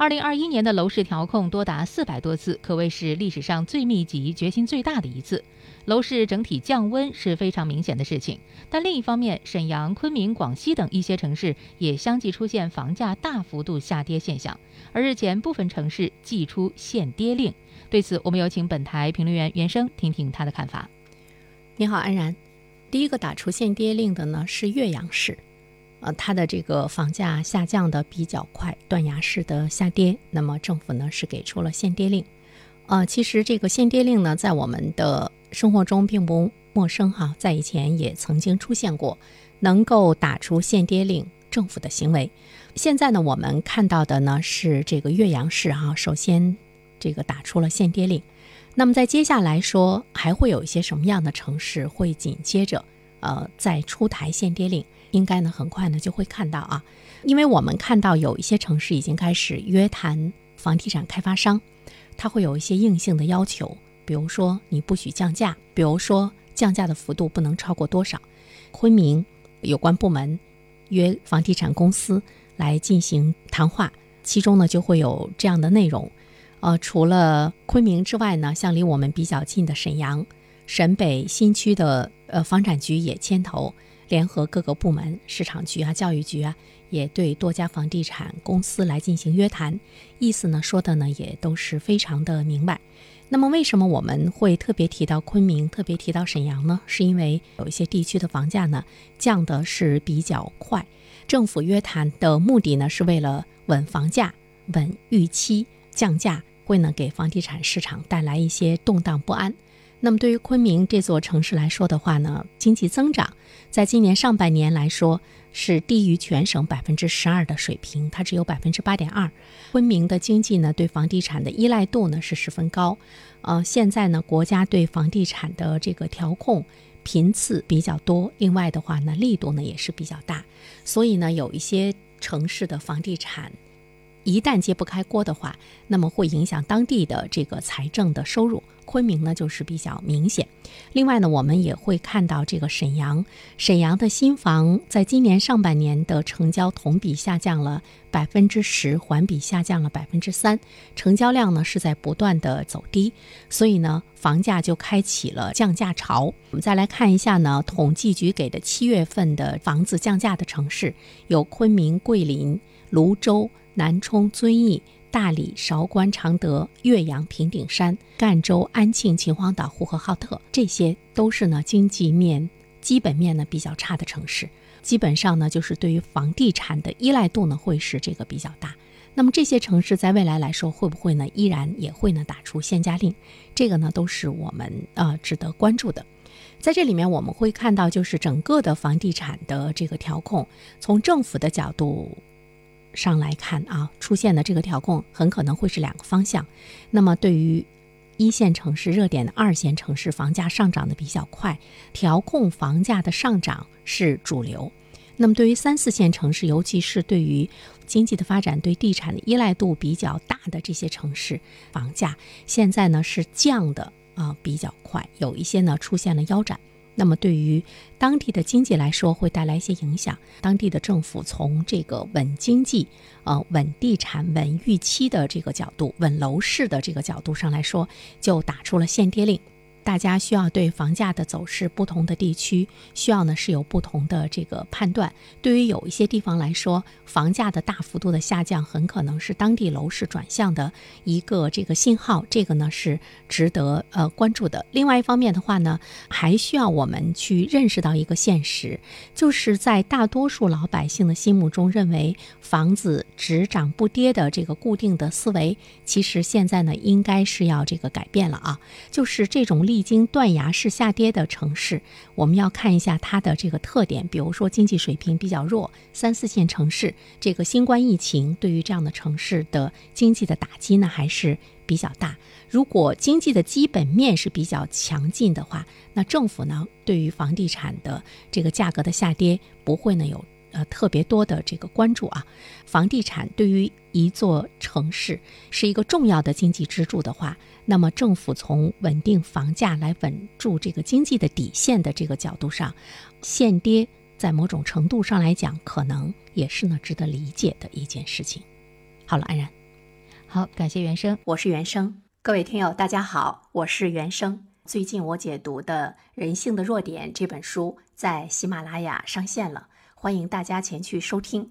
二零二一年的楼市调控多达四百多次，可谓是历史上最密集、决心最大的一次。楼市整体降温是非常明显的事情，但另一方面，沈阳、昆明、广西等一些城市也相继出现房价大幅度下跌现象，而日前部分城市祭出限跌令。对此，我们有请本台评论员袁生听听他的看法。你好，安然。第一个打出限跌令的呢是岳阳市。呃，它的这个房价下降的比较快，断崖式的下跌。那么政府呢是给出了限跌令。呃，其实这个限跌令呢，在我们的生活中并不陌生哈，在以前也曾经出现过能够打出限跌令政府的行为。现在呢，我们看到的呢是这个岳阳市哈，首先这个打出了限跌令。那么在接下来说，还会有一些什么样的城市会紧接着呃再出台限跌令？应该呢，很快呢就会看到啊，因为我们看到有一些城市已经开始约谈房地产开发商，他会有一些硬性的要求，比如说你不许降价，比如说降价的幅度不能超过多少。昆明有关部门约房地产公司来进行谈话，其中呢就会有这样的内容。呃，除了昆明之外呢，像离我们比较近的沈阳、沈北新区的呃房产局也牵头。联合各个部门、市场局啊、教育局啊，也对多家房地产公司来进行约谈，意思呢说的呢也都是非常的明白。那么为什么我们会特别提到昆明、特别提到沈阳呢？是因为有一些地区的房价呢降的是比较快，政府约谈的目的呢是为了稳房价、稳预期，降价会呢给房地产市场带来一些动荡不安。那么对于昆明这座城市来说的话呢，经济增长在今年上半年来说是低于全省百分之十二的水平，它只有百分之八点二。昆明的经济呢，对房地产的依赖度呢是十分高。呃，现在呢，国家对房地产的这个调控频次比较多，另外的话呢，力度呢也是比较大，所以呢，有一些城市的房地产一旦揭不开锅的话，那么会影响当地的这个财政的收入。昆明呢就是比较明显，另外呢，我们也会看到这个沈阳，沈阳的新房在今年上半年的成交同比下降了百分之十，环比下降了百分之三，成交量呢是在不断的走低，所以呢，房价就开启了降价潮。我们再来看一下呢，统计局给的七月份的房子降价的城市有昆明、桂林、泸州、南充、遵义。大理、韶关、常德、岳阳、平顶山、赣州、安庆、秦皇岛、呼和浩特，这些都是呢经济面、基本面呢比较差的城市。基本上呢，就是对于房地产的依赖度呢会是这个比较大。那么这些城市在未来来说，会不会呢依然也会呢打出限价令？这个呢都是我们呃值得关注的。在这里面我们会看到，就是整个的房地产的这个调控，从政府的角度。上来看啊，出现的这个调控很可能会是两个方向。那么，对于一线城市热点的二线城市，房价上涨的比较快，调控房价的上涨是主流。那么，对于三四线城市，尤其是对于经济的发展、对地产的依赖度比较大的这些城市，房价现在呢是降的啊比较快，有一些呢出现了腰斩。那么对于当地的经济来说，会带来一些影响。当地的政府从这个稳经济、呃稳地产、稳预期的这个角度、稳楼市的这个角度上来说，就打出了限跌令。大家需要对房价的走势，不同的地区需要呢是有不同的这个判断。对于有一些地方来说，房价的大幅度的下降，很可能是当地楼市转向的一个这个信号，这个呢是值得呃关注的。另外一方面的话呢，还需要我们去认识到一个现实，就是在大多数老百姓的心目中，认为房子只涨不跌的这个固定的思维，其实现在呢应该是要这个改变了啊，就是这种。历经断崖式下跌的城市，我们要看一下它的这个特点。比如说经济水平比较弱，三四线城市，这个新冠疫情对于这样的城市的经济的打击呢还是比较大。如果经济的基本面是比较强劲的话，那政府呢对于房地产的这个价格的下跌不会呢有。呃，特别多的这个关注啊，房地产对于一座城市是一个重要的经济支柱的话，那么政府从稳定房价来稳住这个经济的底线的这个角度上，限跌在某种程度上来讲，可能也是呢值得理解的一件事情。好了，安然，好，感谢原生，我是原生，各位听友大家好，我是原生。最近我解读的《人性的弱点》这本书在喜马拉雅上线了，欢迎大家前去收听。